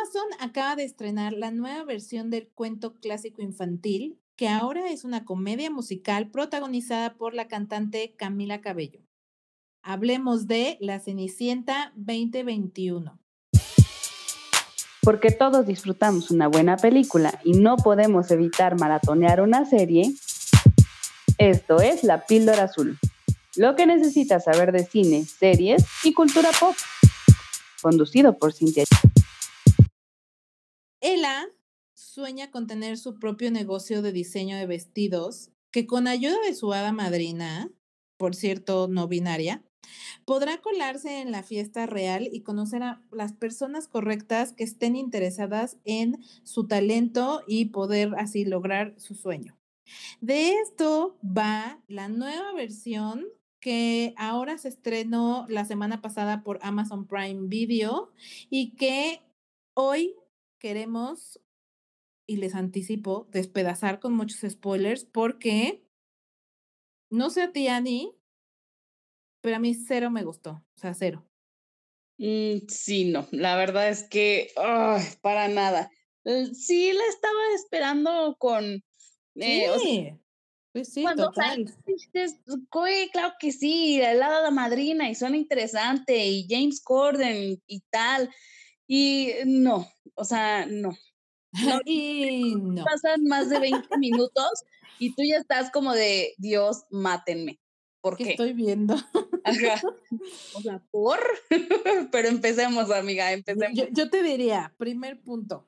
Amazon acaba de estrenar la nueva versión del cuento clásico infantil, que ahora es una comedia musical protagonizada por la cantante Camila Cabello. Hablemos de La Cenicienta 2021. Porque todos disfrutamos una buena película y no podemos evitar maratonear una serie, esto es La Píldora Azul. Lo que necesitas saber de cine, series y cultura pop. Conducido por Cintia. Ella sueña con tener su propio negocio de diseño de vestidos que con ayuda de su hada madrina, por cierto, no binaria, podrá colarse en la fiesta real y conocer a las personas correctas que estén interesadas en su talento y poder así lograr su sueño. De esto va la nueva versión que ahora se estrenó la semana pasada por Amazon Prime Video y que hoy queremos, y les anticipo, despedazar con muchos spoilers porque, no sé a ti, Annie, pero a mí cero me gustó, o sea, cero. Mm, sí, no, la verdad es que, para nada. Sí, la estaba esperando con... Eh, sí. pues sí, total. claro que sí, lado de la madrina y suena interesante, y James Corden y tal. Y no, o sea, no. y no. Pasan más de 20 minutos y tú ya estás como de, Dios, mátenme. ¿Por qué? Estoy viendo. O sea, ¿por? Pero empecemos, amiga, empecemos. Yo, yo, te diría, primer punto,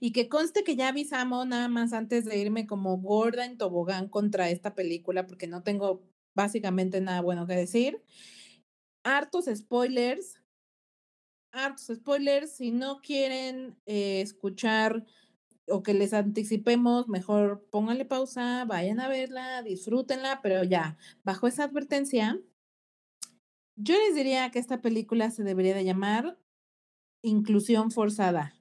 y que conste que ya avisamos nada más antes de irme como gorda en tobogán contra esta película, porque no tengo básicamente nada bueno que decir. Hartos spoilers, hartos spoilers. Si no quieren eh, escuchar o que les anticipemos, mejor pónganle pausa, vayan a verla, disfrútenla, pero ya, bajo esa advertencia, yo les diría que esta película se debería de llamar Inclusión Forzada.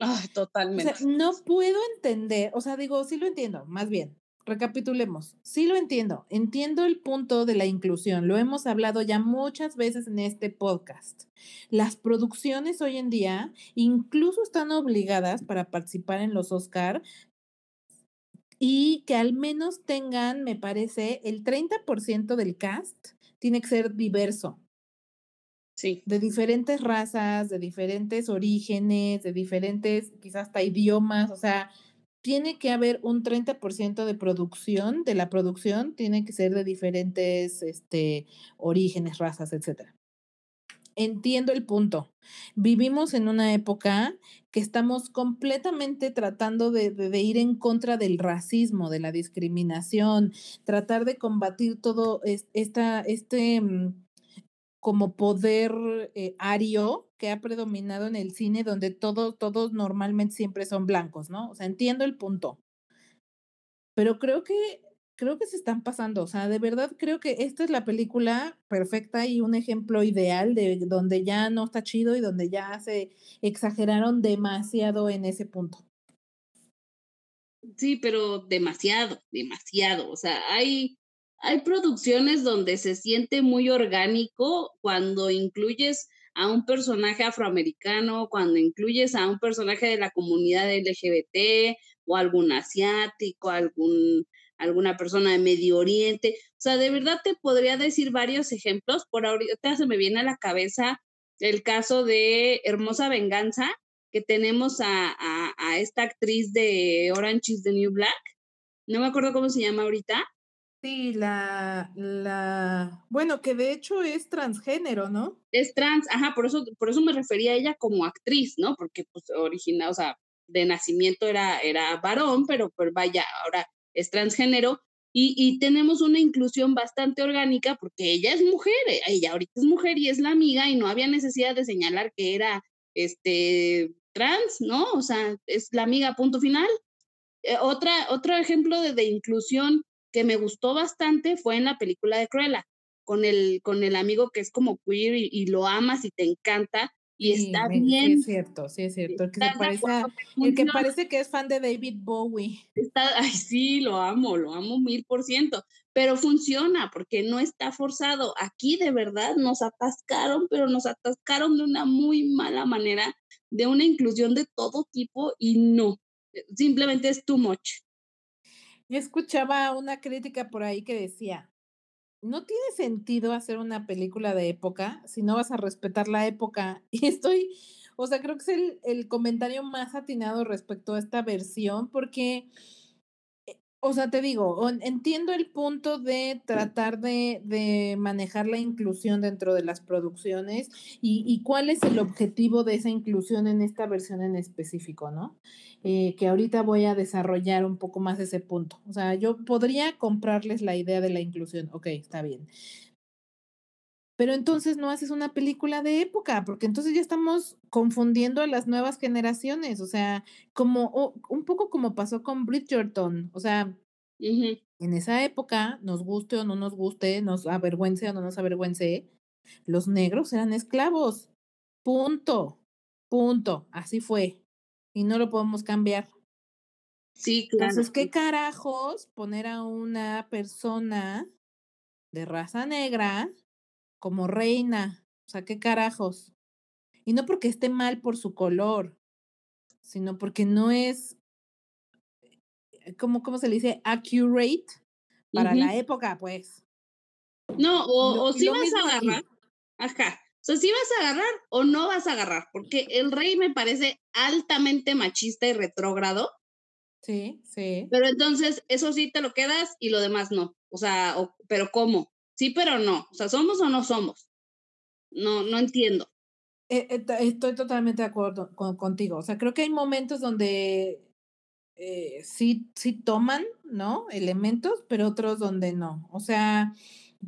Ah, totalmente. no puedo entender, o sea, digo, sí lo entiendo, más bien, recapitulemos. Sí lo entiendo. Entiendo el punto de la inclusión. Lo hemos hablado ya muchas veces en este podcast. Las producciones hoy en día incluso están obligadas para participar en los Oscar y que al menos tengan, me parece, el 30% del cast tiene que ser diverso. Sí. De diferentes razas, de diferentes orígenes, de diferentes, quizás hasta idiomas, o sea, tiene que haber un 30% de producción, de la producción, tiene que ser de diferentes este, orígenes, razas, etc. Entiendo el punto. Vivimos en una época que estamos completamente tratando de, de, ir en contra del racismo, de la discriminación, tratar de combatir todo esta, este mm, como poder eh, ario que ha predominado en el cine, donde todos, todos normalmente siempre son blancos, ¿no? O sea, entiendo el punto. Pero creo que, creo que se están pasando. O sea, de verdad creo que esta es la película perfecta y un ejemplo ideal de donde ya no está chido y donde ya se exageraron demasiado en ese punto. Sí, pero demasiado, demasiado. O sea, hay hay producciones donde se siente muy orgánico cuando incluyes a un personaje afroamericano, cuando incluyes a un personaje de la comunidad LGBT o algún asiático, algún, alguna persona de Medio Oriente. O sea, de verdad te podría decir varios ejemplos. Por ahorita se me viene a la cabeza el caso de Hermosa Venganza, que tenemos a, a, a esta actriz de Orange is the New Black. No me acuerdo cómo se llama ahorita, Sí, la, la, bueno, que de hecho es transgénero, ¿no? Es trans, ajá, por eso, por eso me refería a ella como actriz, ¿no? Porque pues original, o sea, de nacimiento era, era varón, pero pues vaya, ahora es transgénero. Y, y tenemos una inclusión bastante orgánica porque ella es mujer, eh, ella ahorita es mujer y es la amiga y no había necesidad de señalar que era este trans, ¿no? O sea, es la amiga, punto final. Eh, otra, otro ejemplo de, de inclusión que me gustó bastante fue en la película de Cruella, con el, con el amigo que es como queer y, lo amas y te encanta. Y está bien. Sí, es cierto, sí, es cierto. El que, parece, el que parece que es fan de David Bowie. Está, ay, sí, lo amo, lo amo mil por ciento. Pero funciona porque no está forzado. Aquí de verdad nos atascaron, pero nos atascaron de una muy mala manera de una inclusión de todo tipo y no, simplemente es too much. Yo escuchaba una crítica por ahí que decía, no tiene sentido hacer una película de época si no vas a respetar la época. Y estoy, o sea, creo que es el, el comentario más atinado respecto a esta versión, porque o sea, te digo, entiendo el punto de tratar de, de, manejar la inclusión dentro de las producciones y, y, cuál es el objetivo de esa inclusión en esta versión en específico, ¿no? Eh, que ahorita voy a desarrollar un poco más ese punto. O sea, yo podría comprarles la idea de la inclusión, ok, está bien. Pero entonces no haces una película de época, porque entonces ya estamos confundiendo a las nuevas generaciones, o sea, como un poco como pasó con Bridgerton, o sea, en esa época, nos guste o no nos guste, nos avergüence o no nos avergüence, los negros eran esclavos. Punto. Punto. Así fue. Y no lo podemos cambiar. Sí, claro. Entonces, ¿qué carajos poner a una persona de raza negra como reina. O sea, qué carajos. Y no porque esté mal por su color, sino porque no es, eh, ¿cómo, cómo se le dice? Accurate para la época, pues. No, o, o si vas a agarrar, ajá, o sea, si vas a agarrar o no vas a agarrar, porque el rey me parece altamente machista y retrógrado. Sí, sí. Pero entonces, eso sí te lo quedas y lo demás no. O sea, pero ¿cómo? Sí, pero no. O sea, ¿somos o no somos? No, no entiendo. Eh, eh, estoy totalmente de acuerdo contigo. O sea, creo que hay momentos donde eh, sí, sí toman, ¿no? Elementos, pero otros donde no. O sea,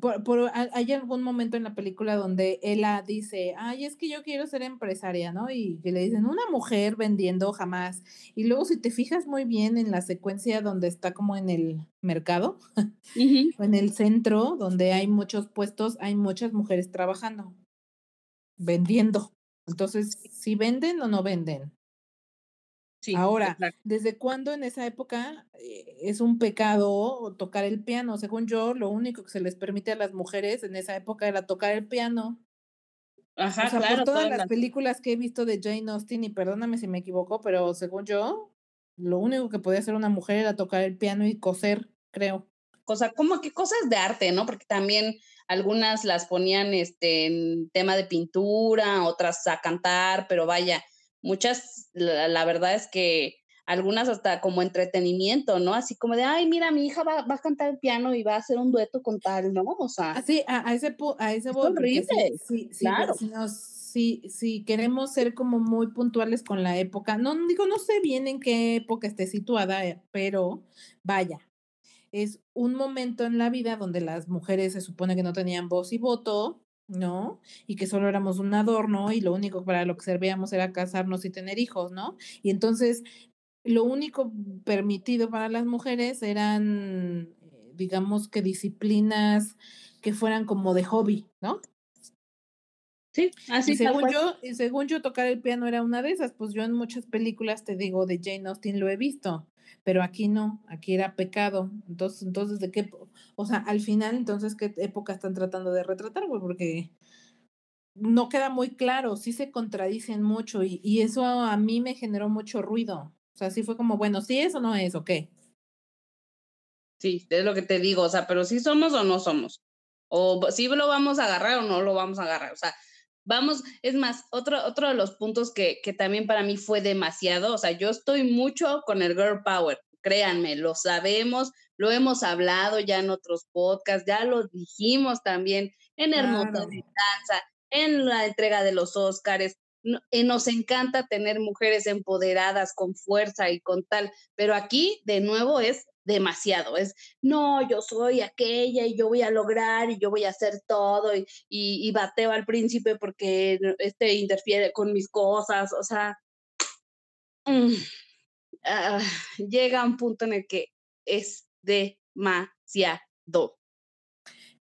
por, hay algún momento en la película donde ella dice, ay, es que yo quiero ser empresaria, ¿no? Y que le dicen, una mujer vendiendo jamás. Y luego si te fijas muy bien en la secuencia donde está como en el mercado, en el centro, donde hay muchos puestos, hay muchas mujeres trabajando, vendiendo. Entonces, si venden o no venden. Ahora, ¿desde cuándo en esa época eh, es un pecado tocar el piano? Según yo, lo único que se les permite a las mujeres en esa época era tocar el piano. Ajá, claro. Por todas, las películas que he visto de Jane Austen, y perdóname si me equivoco, pero según yo, lo único que podía hacer una mujer era tocar el piano y coser, creo. Cosa, como que cosas de arte, ¿no? Porque también algunas las ponían este, en tema de pintura, otras a cantar, pero vaya, muchas, la, verdad es que algunas hasta como entretenimiento, ¿no? Así como de, ay, mira, mi hija va, a cantar el piano y va a hacer un dueto con tal, ¿no? O sea. Así, a, ese, a ese es horrible. Sí, sí, claro. Si, si, queremos ser como muy puntuales con la época, no digo, no sé bien en qué época esté situada, eh, pero vaya, es un momento en la vida donde las mujeres se supone que no tenían voz y voto, ¿no? Y que solo éramos un adorno y lo único para lo que servíamos era casarnos y tener hijos, ¿no? Y entonces lo único permitido para las mujeres eran, eh, digamos que disciplinas que fueran como de hobby, ¿no? Sí, así y según yo, y según yo tocar el piano era una de esas, pues yo en muchas películas te digo de Jane Austen lo he visto, pero aquí no, aquí era pecado. Entonces, entonces de qué, o sea, al final entonces qué época están tratando de retratar, güey, porque no queda muy claro, sí se contradicen mucho y, y eso a mí me generó mucho ruido. O sea, sí fue como, bueno, ¿sí es o no es o qué? Sí, es lo que te digo, o sea, pero sí somos o no somos. O sí lo vamos a agarrar o no lo vamos a agarrar. O sea, Vamos, es más, otro, otro de los puntos que, que también para mí fue demasiado, o sea, yo estoy mucho con el girl power, créanme, lo sabemos, lo hemos hablado ya en otros podcasts, ya lo dijimos también en Hermosa de Danza, en la entrega de los Óscares. Eh, nos encanta tener mujeres empoderadas con fuerza y con tal, pero aquí de nuevo es demasiado. Es, no, yo soy aquella y yo voy a lograr y yo voy a hacer todo y, y, bateo al príncipe porque este interfiere con mis cosas. O sea, mm, ah, llega un punto en el que es demasiado.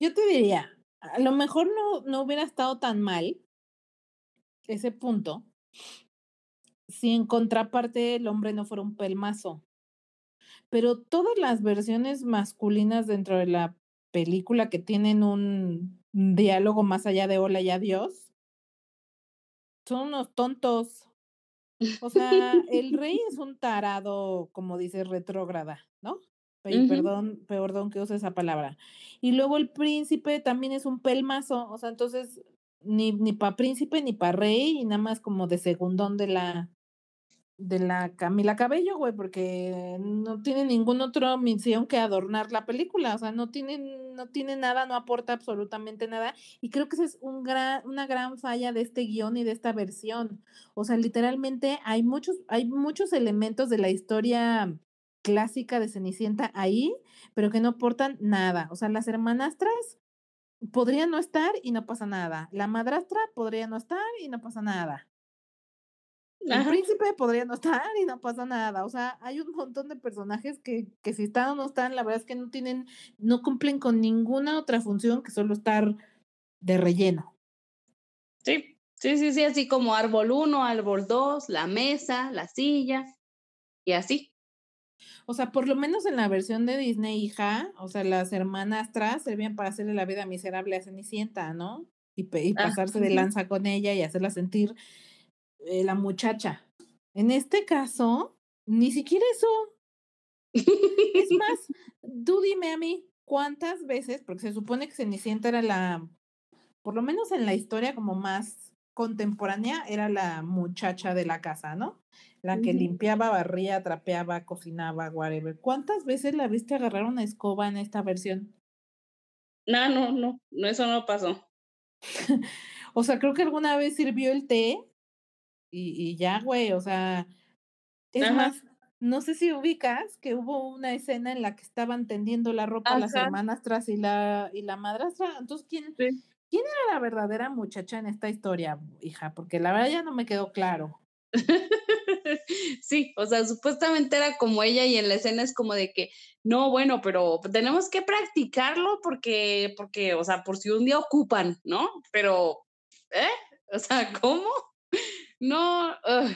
Yo te diría, a lo mejor no, no hubiera estado tan mal ese punto si en contraparte el hombre no fuera un pelmazo pero todas las versiones masculinas dentro de la película que tienen un diálogo más allá de hola y adiós, son unos tontos. O sea, el rey es un tarado, como dice, retrógrada, ¿no? Y perdón, perdón que use esa palabra. Y luego el príncipe también es un pelmazo, o sea, entonces ni, ni para príncipe ni para rey, y nada más como de segundón de la, de la Camila Cabello, güey, porque no tiene ningún otro misión que adornar la película, o sea, no tiene, no tiene nada, no aporta absolutamente nada, y creo que esa es un gran, una gran falla de este guion y de esta versión. O sea, literalmente hay muchos, hay muchos elementos de la historia clásica de Cenicienta ahí, pero que no aportan nada. O sea, las hermanastras podrían no estar y no pasa nada. La madrastra podría no estar y no pasa nada. El príncipe podría no estar y no pasa nada. O sea, hay un montón de personajes que, que si están o no están, la verdad es que no tienen, no cumplen con ninguna otra función que solo estar de relleno. Sí, sí, sí, sí, así como árbol 1, árbol 2, la mesa, la silla y así. O sea, por lo menos en la versión de Disney, hija, o sea, las hermanas tras servían para hacerle la vida miserable a Cenicienta, ¿no? Y, y ah, pasarse de lanza con ella y hacerla sentir eh, la muchacha. En este caso, ni siquiera eso. es más, tú dime a mí, ¿cuántas veces? Porque se supone que Cenicienta era la, por lo menos en la historia como más contemporánea, era la muchacha de la casa, ¿no? La que limpiaba, barría, trapeaba, cocinaba, whatever. ¿Cuántas veces la viste agarrar una escoba en esta versión? No, no, no, no, eso no pasó. o sea, creo que alguna vez sirvió el té y, ya, güey, o sea, es más, no sé si ubicas que hubo una escena en la que estaban tendiendo la ropa a las hermanas tras y la, y la madrastra. Entonces, ¿quién, ¿quién era la verdadera muchacha en esta historia, hija? Porque la verdad ya no me quedó claro. sí, o sea, supuestamente era como ella y en la escena es como de que, no, bueno, pero tenemos que practicarlo porque, porque, o sea, por si un día ocupan, ¿no? Pero, ¿eh? O sea, ¿cómo? No,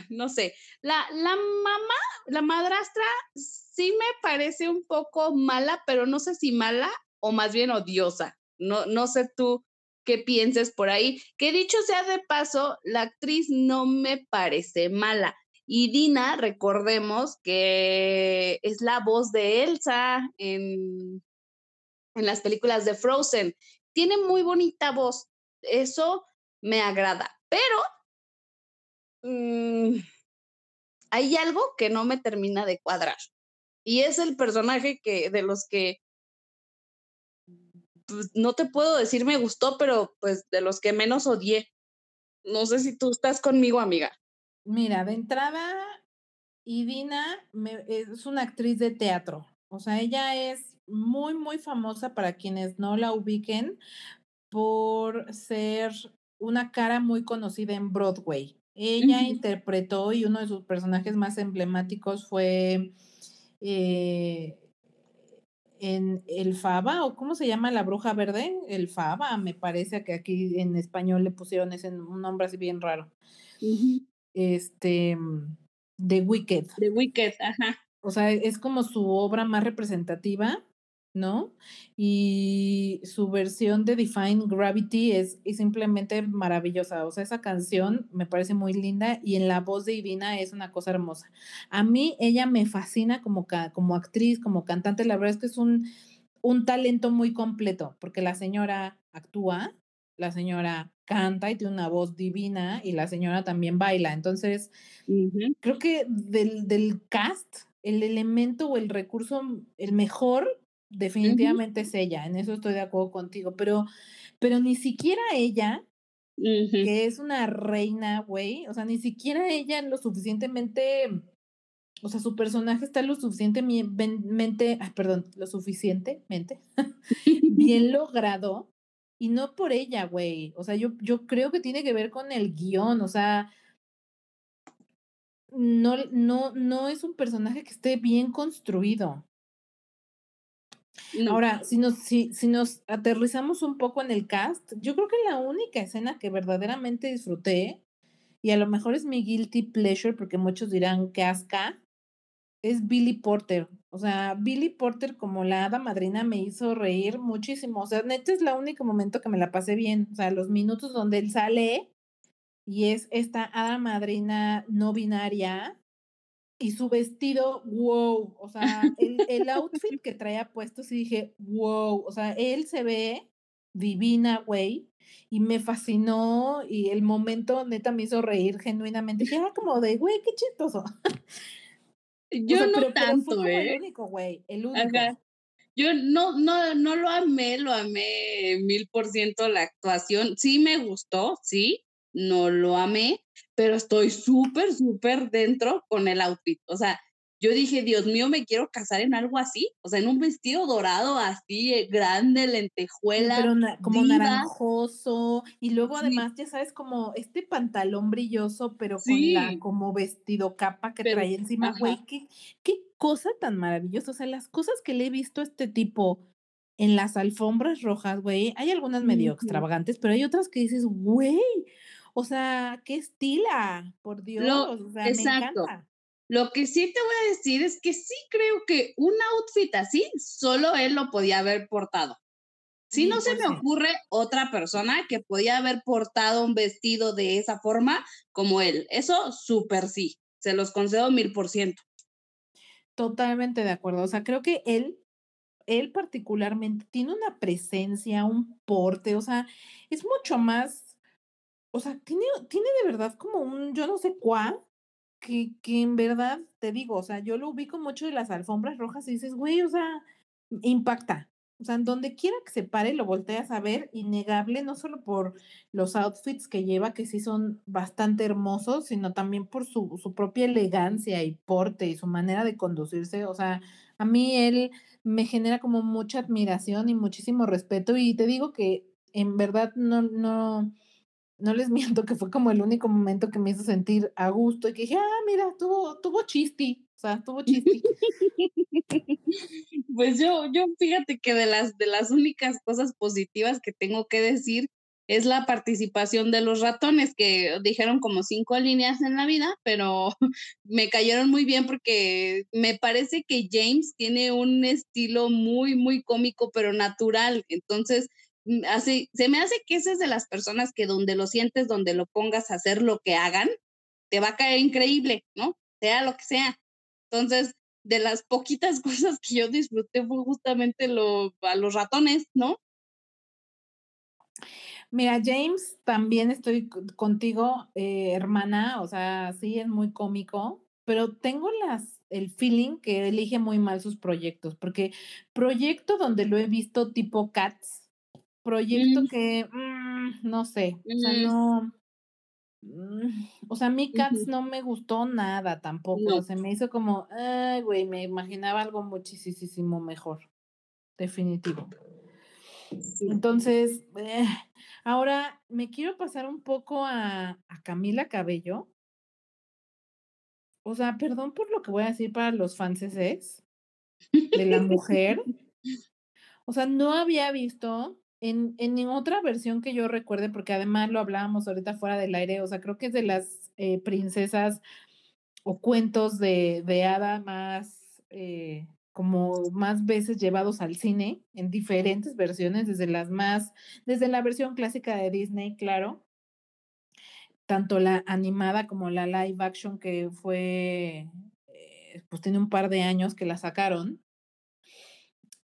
no sé. La, la mamá, la madrastra, sí me parece un poco mala, pero no sé si mala o más bien odiosa. No, no sé tú qué pienses por ahí. Que dicho sea de paso, la actriz no me parece mala. Y Dina, recordemos que es la voz de Elsa en, en las películas de Frozen. Tiene muy bonita voz. Eso me agrada. Pero Mm, hay algo que no me termina de cuadrar. Y es el personaje que de los que pues, no te puedo decir me gustó, pero pues de los que menos odié. No sé si tú estás conmigo, amiga. Mira, de entrada, Idina es una actriz de teatro. O sea, ella es muy, muy famosa para quienes no la ubiquen por ser una cara muy conocida en Broadway. Ella interpretó y uno de sus personajes más emblemáticos fue eh, en El Faba, o cómo se llama la bruja verde, El Faba, me parece que aquí en español le pusieron ese un nombre así bien raro. Este, The Wicked. The Wicked, ajá. O sea, es como su obra más representativa ¿no? Y su versión de Define Gravity es, simplemente maravillosa. O sea, esa canción me parece muy linda y en la voz de Ivina es una cosa hermosa. A mí ella me fascina como, como actriz, como cantante. La verdad es que es un, un talento muy completo porque la señora actúa, la señora canta y tiene una voz divina y la señora también baila. Entonces, creo que del, del cast, el elemento o el recurso, el mejor definitivamente es ella, en eso estoy de acuerdo contigo, pero, pero ni siquiera ella, que es una reina, güey, o sea, ni siquiera ella lo suficientemente, o sea, su personaje está lo suficientemente, ah, perdón, lo suficientemente bien logrado. Y no por ella, güey. O sea, yo, yo creo que tiene que ver con el guion. O sea, no, no, no es un personaje que esté bien construido. Ahora, si nos, si, si nos aterrizamos un poco en el cast, yo creo que la única escena que verdaderamente disfruté, y a lo mejor es mi guilty pleasure, porque muchos dirán que asca, es Billy Porter. O sea, Billy Porter como la hada madrina me hizo reír muchísimo. O sea, neta es el único momento que me la pasé bien. O sea, los minutos donde él sale y es esta hada madrina no binaria y su vestido, wow, o sea, el, el outfit que traía puesto, sí dije, wow, o sea, él se ve divina, güey, y me fascinó y el momento neta me hizo reír genuinamente, que era como de, güey, qué chistoso. Yo no tanto, ¿eh? El único, güey, el único. Yo no, no, no lo amé, lo amé mil por ciento la actuación. Sí me gustó, sí, no lo amé, pero estoy súper, súper dentro con el outfit. O sea, yo dije, Dios mío, me quiero casar en algo así, o sea, en un vestido dorado así, eh, grande, lentejuela. Pero como naranjoso, y luego además, ya sabes, como este pantalón brilloso, pero con la como vestido capa que trae encima, güey, qué, qué cosa tan maravillosa, o sea, las cosas que le he visto a este tipo en las alfombras rojas, güey, hay algunas medio extravagantes, pero hay otras que dices, güey, o sea, qué estila, por Dios, o sea, exacto. me encanta. Lo que sí te voy a decir es que sí creo que un outfit así, solo él lo podía haber portado. Si no se me ocurre otra persona que podía haber portado un vestido de esa forma como él. Eso súper sí, se los concedo mil por ciento. Totalmente de acuerdo. O sea, creo que él, él particularmente tiene una presencia, un porte, o sea, es mucho más, o sea, tiene, tiene de verdad como un, yo no sé cuál, que, que en verdad, te digo, o sea, yo lo ubico mucho de las alfombras rojas y dices, güey, o sea, impacta. O sea, donde quiera que se pare, lo volteas a ver, innegable, no solo por los outfits que lleva, que sí son bastante hermosos, sino también por su, su propia elegancia y porte y su manera de conducirse. O sea, a mí él me genera como mucha admiración y muchísimo respeto. Y te digo que en verdad no, no, no les miento que fue como el único momento que me hizo sentir a gusto y que dije, ah, mira, tuvo, tuvo chisti, o sea, tuvo chisti. pues yo, yo fíjate que de las, de las únicas cosas positivas que tengo que decir es la participación de los ratones, que dijeron como cinco líneas en la vida, pero me cayeron muy bien porque me parece que James tiene un estilo muy, muy cómico, pero natural. Entonces, así, se me hace que esa es de las personas que donde lo sientes, donde lo pongas a hacer lo que hagan, te va a caer increíble, ¿no? Sea lo que sea. Entonces, de las poquitas cosas que yo disfruté fue justamente lo, a los ratones, ¿no? Mira, James, también estoy contigo, eh, hermana, o sea, sí es muy cómico, pero tengo las, el feeling que elige muy mal sus proyectos, porque proyecto donde lo he visto tipo Cats, proyecto mm. que, mm, no sé, o sea, mm. no, o sea, mi Cats no me gustó nada tampoco, se me hizo como, ay, güey, me imaginaba algo muchísimo mejor, definitivo. Entonces, eh, ahora me quiero pasar un poco a, a Camila Cabello. O sea, perdón por lo que voy a decir para los franceses de la mujer. O sea, no había visto en, en otra versión que yo recuerde, porque además lo hablábamos ahorita fuera del aire, o sea, creo que es de las eh, princesas o cuentos de, de hada más, eh, como más veces llevados al cine, en diferentes versiones, desde las más, desde la versión clásica de Disney, claro, tanto la animada como la live action que fue, eh, pues tiene un par de años que la sacaron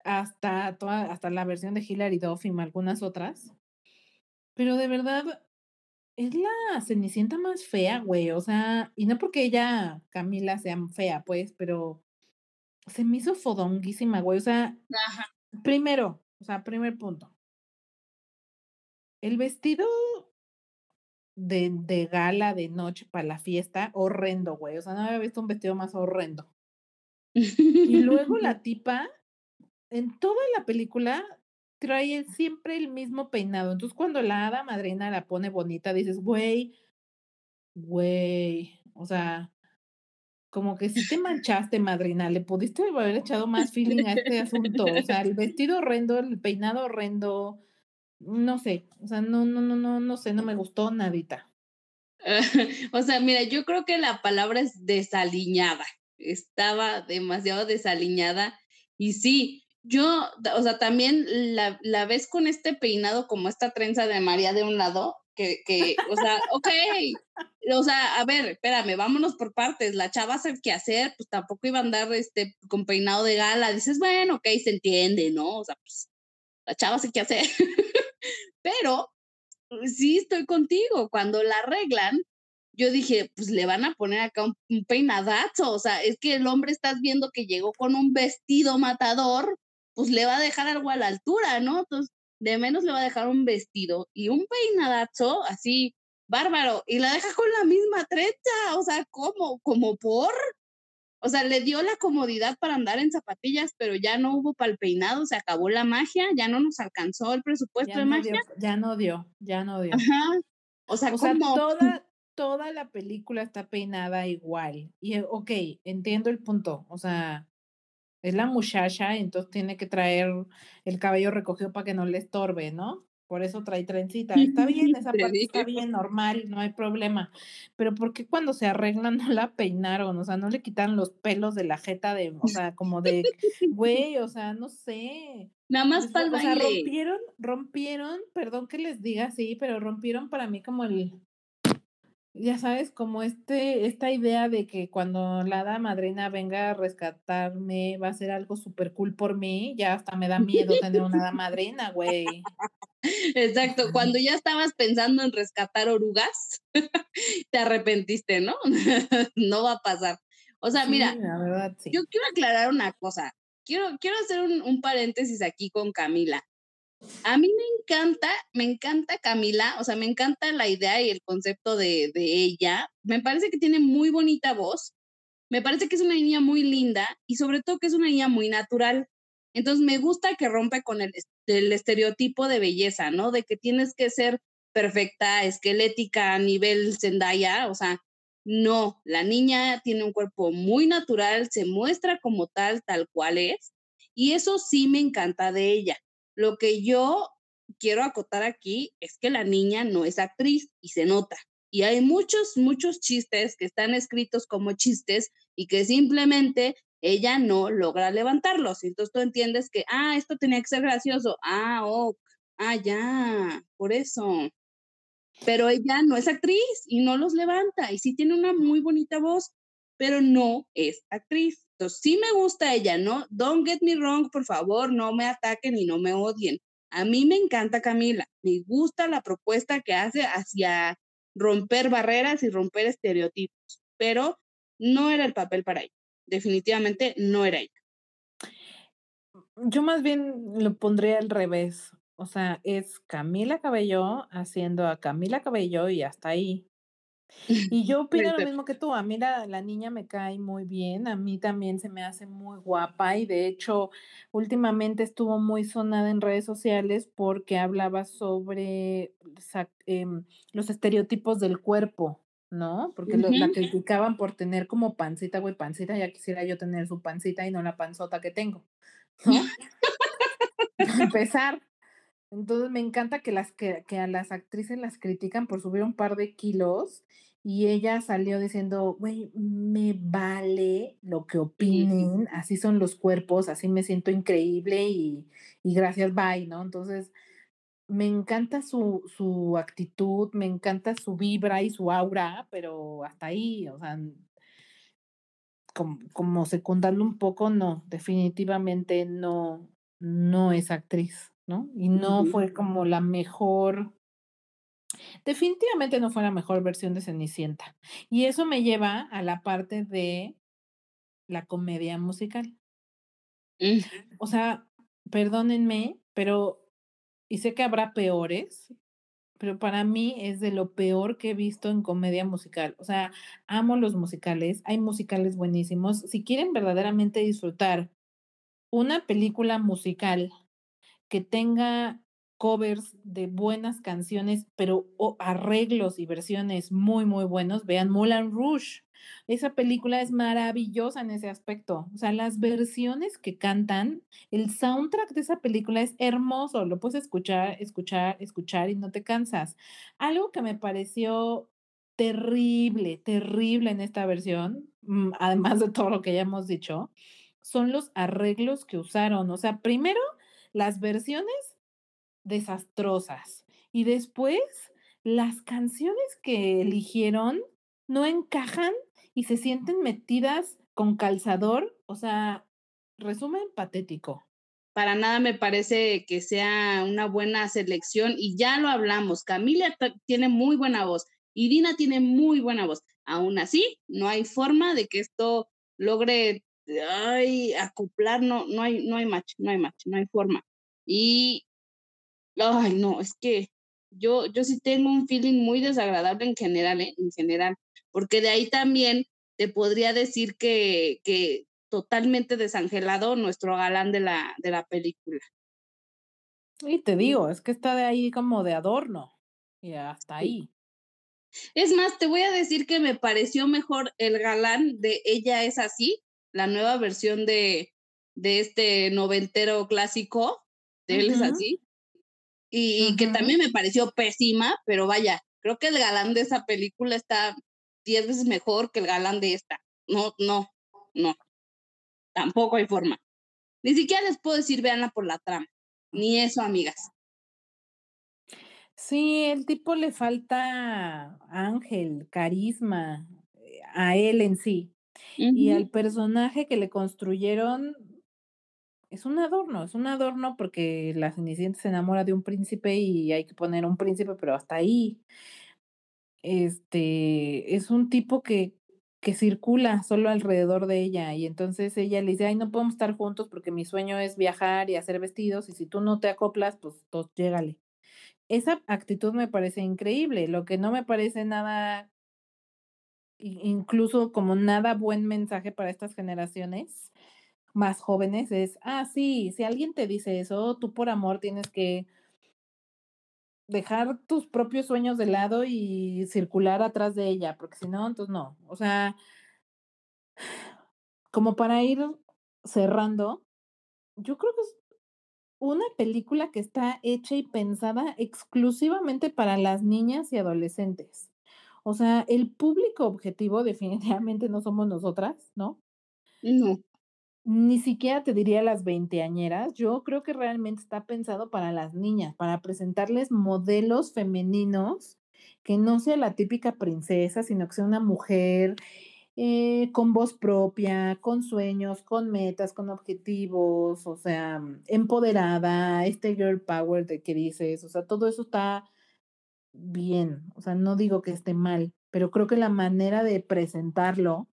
hasta, toda, hasta la versión de Hilary Duff y algunas otras. Pero de verdad, es la Cenicienta más fea, güey. O sea, y no porque ella, Camila, sea fea, pues, pero se me hizo fodonguísima, güey. O sea, primero, o sea, primer punto. El vestido de, de gala de noche para la fiesta, horrendo, güey. O sea, no había visto un vestido más horrendo. Y luego la tipa en toda la película trae siempre el mismo peinado. Entonces, cuando la hada madrina la pone bonita, dices, güey, güey, o sea, como que si te manchaste, madrina, le pudiste haber echado más feeling a este asunto. O sea, el vestido horrendo, el peinado horrendo, no sé, o sea, no, no, no, no, no sé, no me gustó nadita. o sea, mira, yo creo que la palabra es desaliñada. Estaba demasiado desaliñada. Y sí, yo, o sea, también la, ves con este peinado como esta trenza de María de un lado, que, que, o sea, ok, o sea, a ver, espérame, vámonos por partes. La chava hace qué hacer, pues tampoco iba a andar este, con peinado de gala. Dices, bueno, ok, se entiende, ¿no? O sea, pues la chava hace qué hacer. Pero sí estoy contigo. Cuando la arreglan, yo dije, pues le van a poner acá un, un, peinadazo. O sea, es que el hombre estás viendo que llegó con un vestido matador, pues le va a dejar algo a la altura, ¿no? Entonces, de menos le va a dejar un vestido y un peinadazo así bárbaro y la deja con la misma trecha, o sea, ¿cómo? ¿Como por? O sea, le dio la comodidad para andar en zapatillas, pero ya no hubo para el peinado, se acabó la magia, ya no nos alcanzó el presupuesto ya de no magia. Dio, ya no dio, ya no dio. Ajá. O sea, o toda, toda la película está peinada igual. Y, ok, entiendo el punto. O sea, es la muchacha, entonces tiene que traer el cabello recogido para que no le estorbe, ¿no? Por eso trae trencita. Está bien, esa parte está bien, normal, no hay problema. Pero ¿por qué cuando se arreglan no la peinaron? O sea, no le quitaron los pelos de la jeta de, o sea, como de, güey, o sea, no sé. Nada más para el O sea, baile. rompieron, rompieron, perdón que les diga así, pero rompieron para mí como el, ya sabes, como este, esta idea de que cuando la hada madrina venga a rescatarme va a ser algo súper cool por mí, ya hasta me da miedo tener una hada madrina, güey. Exacto, cuando ya estabas pensando en rescatar orugas, te arrepentiste, ¿no? no va a pasar. O sea, Sí, mira, la verdad, sí. yo quiero aclarar una cosa. Quiero, quiero hacer un, un paréntesis aquí con Camila. A mí me encanta, me encanta Camila, o sea, me encanta la idea y el concepto de, de ella. Me parece que tiene muy bonita voz, me parece que es una niña muy linda y sobre todo que es una niña muy natural. Entonces me gusta que rompe con el, el estereotipo de belleza, ¿no? De que tienes que ser perfecta, esquelética a nivel Zendaya, o sea, no, la niña tiene un cuerpo muy natural, se muestra como tal, tal cual es, y eso sí me encanta de ella. Lo que yo quiero acotar aquí es que la niña no es actriz y se nota. Y hay muchos, muchos chistes que están escritos como chistes y que simplemente ella no logra levantarlos. Entonces tú entiendes que, ah, esto tenía que ser gracioso. Ah, ok. Ah, ya, por eso. Pero ella no es actriz y no los levanta. Y sí tiene una muy bonita voz, pero no es actriz. Entonces sí me gusta ella, ¿no? Don't get me wrong, por favor, no me ataquen y no me odien. A mí me encanta Camila. Me gusta la propuesta que hace hacia romper barreras y romper estereotipos, pero no era el papel para ella. Definitivamente no era ella. Yo más bien lo pondría al revés. O sea, es Camila Cabello haciendo a Camila Cabello y hasta ahí. Y yo opino lo mismo que tú. A mí la, la, niña me cae muy bien. A mí también se me hace muy guapa. Y de hecho, últimamente estuvo muy sonada en redes sociales porque hablaba sobre eh, los estereotipos del cuerpo, ¿no? Porque uh -huh. la criticaban por tener como pancita, güey, pancita. Ya quisiera yo tener su pancita y no la panzota que tengo, ¿no? empezar. Entonces me encanta que, las, que, que, a las actrices las critican por subir un par de kilos y ella salió diciendo, güey, me vale lo que opinen, así son los cuerpos, así me siento increíble y, y gracias, bye, ¿no? Entonces me encanta su, su actitud, me encanta su vibra y su aura, pero hasta ahí, o sea, como, como secundando un poco, no, definitivamente no, no es actriz. ¿No? Y no uh -huh. fue como la mejor, definitivamente no fue la mejor versión de Cenicienta. Y eso me lleva a la parte de la comedia musical. Uh -huh. O sea, perdónenme, pero, y sé que habrá peores, pero para mí es de lo peor que he visto en comedia musical. O sea, amo los musicales, hay musicales buenísimos. Si quieren verdaderamente disfrutar una película musical que tenga covers de buenas canciones, pero arreglos y versiones muy, muy buenos, vean Moulin Rouge. Esa película es maravillosa en ese aspecto. O sea, las versiones que cantan, el soundtrack de esa película es hermoso. Lo puedes escuchar, escuchar, escuchar y no te cansas. Algo que me pareció terrible, terrible en esta versión, mm, además de todo lo que ya hemos dicho, son los arreglos que usaron. O sea, primero las versiones desastrosas y después las canciones que eligieron no encajan y se sienten metidas con calzador, o sea, resumen patético. Para nada me parece que sea una buena selección y ya lo hablamos. Camila tiene muy buena voz y Dina tiene muy buena voz. Aún así, no hay forma de que esto logre ay, acoplar, no, no hay, no hay match, no hay match, no hay forma. Y, ay, no, es que yo, yo sí tengo un feeling muy desagradable en general, ¿eh? en general, porque de ahí también te podría decir que, que totalmente desangelado nuestro galán de la, de la película. Y te digo, es que está de ahí como de adorno, y hasta ahí. Es más, te voy a decir que me pareció mejor el galán de Ella es así, la nueva versión de, de este noventero clásico, de Él es así, y, que también me pareció pésima, pero vaya, creo que el galán de esa película está diez veces mejor que el galán de esta. No, no, no. Tampoco hay forma. Ni siquiera les puedo decir, véanla por la trama. Ni eso, amigas. Sí, el tipo le falta ángel, carisma, eh, a él en sí. Y al personaje que le construyeron es un adorno, es un adorno porque la Cenicienta se enamora de un príncipe y hay que poner un príncipe, pero hasta ahí. Este, es un tipo que, que circula solo alrededor de ella y entonces ella le dice, ay, no podemos estar juntos porque mi sueño es viajar y hacer vestidos y si tú no te acoplas, pues, pues llégale. Esa actitud me parece increíble, lo que no me parece nada incluso como nada buen mensaje para estas generaciones más jóvenes es, ah, sí, si alguien te dice eso, tú por amor tienes que dejar tus propios sueños de lado y circular atrás de ella, porque si no, entonces no. O sea, como para ir cerrando, yo creo que es una película que está hecha y pensada exclusivamente para las niñas y adolescentes. O sea, el público objetivo definitivamente no somos nosotras, ¿no? No. Ni siquiera te diría las veinteañeras. Yo creo que realmente está pensado para las niñas, para presentarles modelos femeninos que no sea la típica princesa, sino que sea una mujer eh, con voz propia, con sueños, con metas, con objetivos, o sea, empoderada, este girl power de que dices, o sea, todo eso está bien, o sea, no digo que esté mal, pero creo que la manera de presentarlo,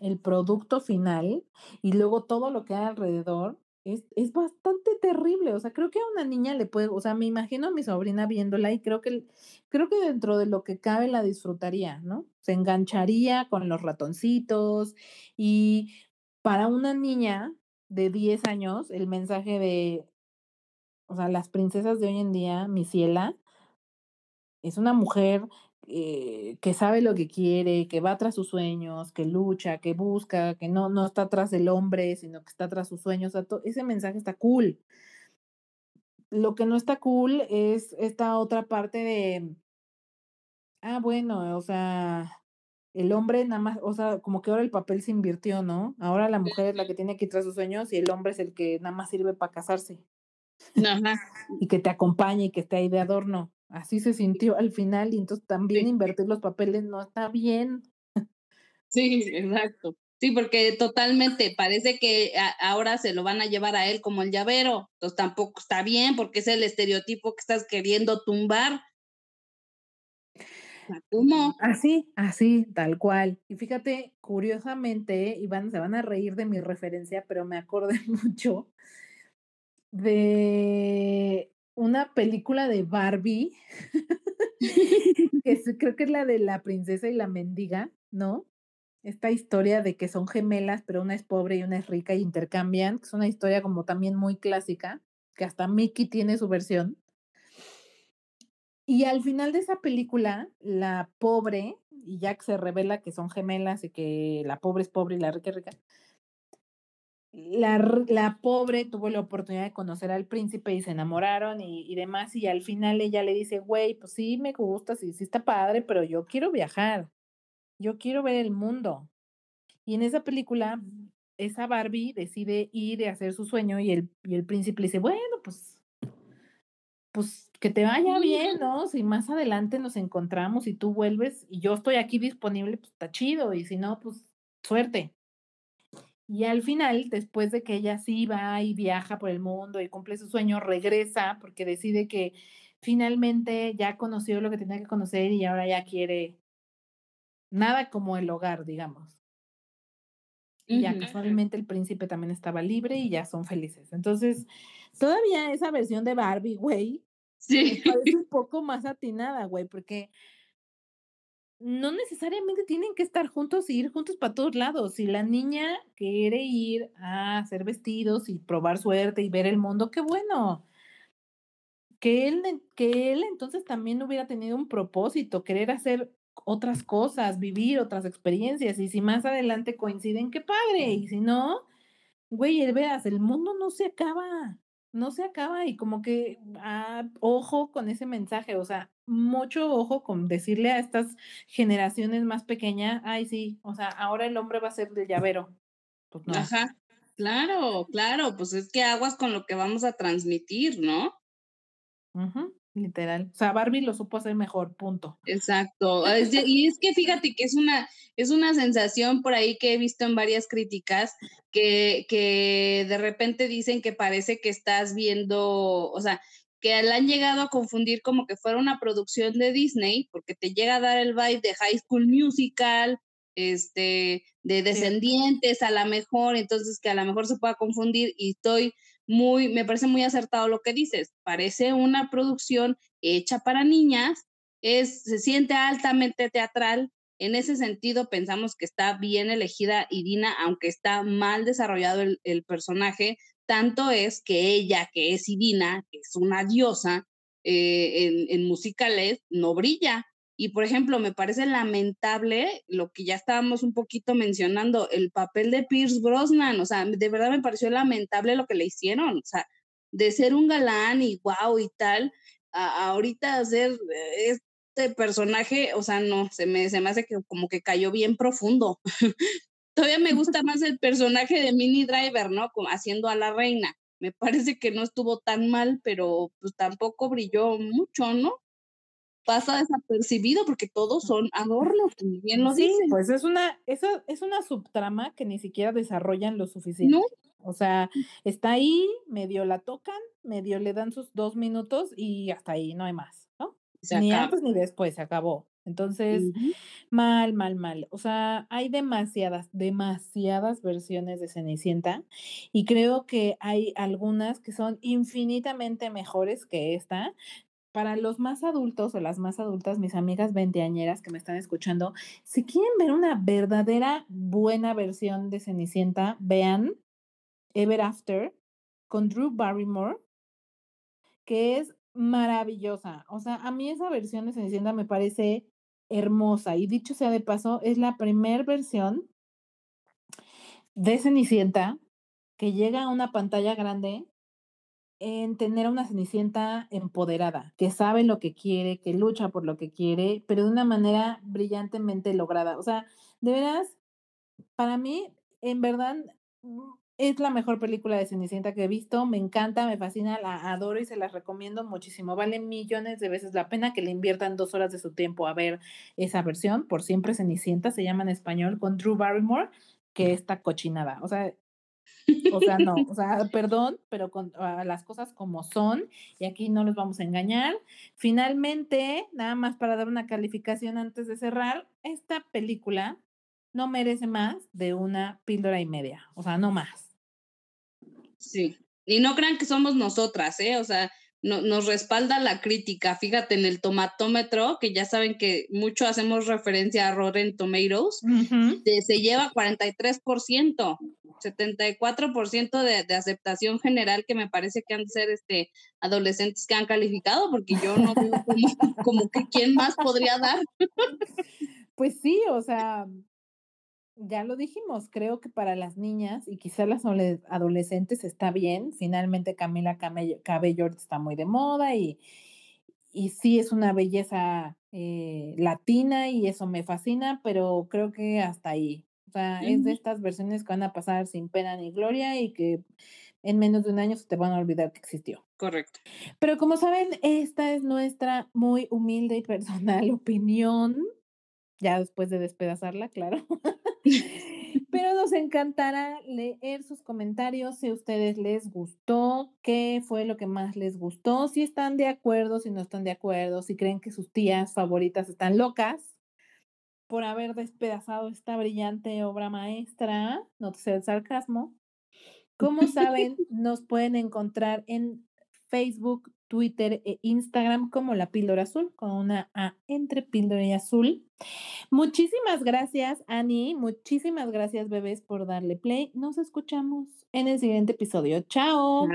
el producto final y luego todo lo que hay alrededor es, es bastante terrible, o sea, creo que a una niña le puede, o sea, me imagino a mi sobrina viéndola y creo que, creo que dentro de lo que cabe la disfrutaría, ¿no? Se engancharía con los ratoncitos y para una niña de 10 años, el mensaje de, o sea, las princesas de hoy en día, mi ciela, es una mujer eh, que sabe lo que quiere, que va tras sus sueños, que lucha, que busca, que no, no está tras del hombre, sino que está tras sus sueños. ese mensaje está cool. Lo que no está cool es esta otra parte de, ah, bueno, o sea, el hombre nada más, o sea, como que ahora el papel se invirtió, ¿no? Ahora la mujer es la que tiene que ir tras sus sueños y el hombre es el que nada más sirve para casarse. Y que te acompañe y que esté ahí de adorno. Así se sintió al final y entonces también invertir los papeles no está bien. Sí, exacto. Sí, porque totalmente parece que ahora se lo van a llevar a él como el llavero. Entonces tampoco está bien porque es el estereotipo que estás queriendo tumbar. ¿Cómo? Así, así, tal cual. Y fíjate, curiosamente, Iván, se van a reír de mi referencia, pero me acordé mucho de una película de Barbie, que creo que es la de la princesa y la mendiga, ¿no? Esta historia de que son gemelas, pero una es pobre y una es rica y intercambian, es una historia como también muy clásica, que hasta Mickey tiene su versión. Y al final de esa película, la pobre, y Jack se revela que son gemelas y que la pobre es pobre y la rica es rica, la, la, pobre tuvo la oportunidad de conocer al príncipe y se enamoraron y, demás, y al final ella le dice, güey, pues sí, me gusta, sí, sí está padre, pero yo quiero viajar, yo quiero ver el mundo. Y en esa película, esa Barbie decide ir a hacer su sueño y el, y el príncipe le dice, bueno, pues, pues que te vaya bien, ¿no? Si más adelante nos encontramos y tú vuelves y yo estoy aquí disponible, pues está chido, y si no, pues suerte. Y al final, después de que ella sí va y viaja por el mundo y cumple su sueño, regresa porque decide que finalmente ya conoció lo que tenía que conocer y ahora ya quiere nada como el hogar, digamos. Y ya casualmente el príncipe también estaba libre y ya son felices. Entonces, todavía esa versión de Barbie, güey, sí. me parece un poco más atinada, güey, porque no necesariamente tienen que estar juntos y ir juntos para todos lados. Si la niña quiere ir a hacer vestidos y probar suerte y ver el mundo, qué bueno. Que él, que él entonces también hubiera tenido un propósito, querer hacer otras cosas, vivir otras experiencias. Y si más adelante coinciden, qué padre. Y si no, güey, veas, el mundo no se acaba, no se acaba. Y como que, ah, ojo con ese mensaje, o sea, mucho ojo con decirle a estas generaciones más pequeñas, ay, sí, o sea, ahora el hombre va a ser de llavero. Pues no. Ajá, claro, claro, pues es que aguas con lo que vamos a transmitir, ¿no? Ajá. Literal. O sea, Barbie lo supo hacer mejor, punto. Exacto. y es que fíjate que es una, es una sensación por ahí que he visto en varias críticas que, que de repente dicen que parece que estás viendo, o sea, que la han llegado a confundir como que fuera una producción de Disney, porque te llega a dar el vibe de High School Musical, este, de descendientes a la mejor, entonces que a lo mejor se pueda confundir y estoy muy, me parece muy acertado lo que dices. Parece una producción hecha para niñas, es, se siente altamente teatral. En ese sentido, pensamos que está bien elegida Irina, aunque está mal desarrollado el, personaje. Tanto es que ella, que es Irina, que es una diosa, eh, en, en musicales, no brilla. Y por ejemplo, me parece lamentable lo que ya estábamos un poquito mencionando, el papel de Pierce Brosnan, o sea, de verdad me pareció lamentable lo que le hicieron, o sea, de ser un galán y wow y tal, a, ahorita hacer este personaje, o sea, no, se me, se me hace que como que cayó bien profundo. Todavía me gusta más el personaje de Mini Driver, ¿no? Como haciendo a la reina. Me parece que no estuvo tan mal, pero pues tampoco brilló mucho, ¿no? Pasa desapercibido porque todos son adornos, como bien lo sí, Pues es una, eso es una subtrama que ni siquiera desarrollan lo suficiente. ¿No? O sea, está ahí, medio la tocan, medio le dan sus dos minutos y hasta ahí no hay más, ¿no? ni antes ni después, se acabó. Entonces, mal, mal, mal. O sea, hay demasiadas, demasiadas versiones de Cenicienta y creo que hay algunas que son infinitamente mejores que esta para los más adultos o las más adultas, mis amigas veinteañeras que me están escuchando, si quieren ver una verdadera buena versión de Cenicienta, vean Ever After con Drew Barrymore, que es maravillosa. O sea, a mí esa versión de Cenicienta me parece hermosa. Y dicho sea de paso, es la primera versión de Cenicienta que llega a una pantalla grande en tener a una Cenicienta empoderada, que sabe lo que quiere, que lucha por lo que quiere, pero de una manera brillantemente lograda. O sea, de veras, para mí, en verdad, mm, es la mejor película de Cenicienta que he visto. Me encanta, me fascina, la adoro y se las recomiendo muchísimo. Vale millones de veces la pena que le inviertan dos horas de su tiempo a ver esa versión. Por siempre Cenicienta se llama en español con Drew Barrymore que esta cochinada. O sea, o sea, no, o sea, perdón, pero con ah, las cosas como son, y aquí no les vamos a engañar. Finalmente, nada más para dar una calificación antes de cerrar, esta película no merece más de una píldora y media, o sea, no más. Sí, y no crean que somos nosotras, ¿eh? O sea, no, nos respalda la crítica. Fíjate en el tomatómetro, que ya saben que mucho hacemos referencia a Rotten Tomatoes, se lleva 43%, 74% de, de aceptación general, que me parece que han de ser este, adolescentes que han calificado, porque yo no veo como, como que quién más podría dar. Pues sí, o sea, ya lo dijimos, creo que para las niñas y quizá las adolescentes está bien. Finalmente Camila Cabello está muy de moda y, y sí es una belleza eh, latina y eso me fascina, pero creo que hasta ahí. O sea, es de estas versiones que van a pasar sin pena ni gloria y que en menos de un año se te van a olvidar que existió. Correcto. Pero como saben, esta es nuestra muy humilde y personal opinión, ya después de despedazarla, claro. Pero nos encantará leer sus comentarios si a ustedes les gustó, qué fue lo que más les gustó, si están de acuerdo, si no están de acuerdo, si creen que sus tías favoritas están locas por haber despedazado esta brillante obra maestra, no te sé el sarcasmo. Como saben, nos pueden encontrar en Facebook, Twitter e Instagram como la píldora azul, con una A entre píldora y azul. Muchísimas gracias, Ani. Muchísimas gracias, bebés, por darle play. Nos escuchamos en el siguiente episodio. Chao.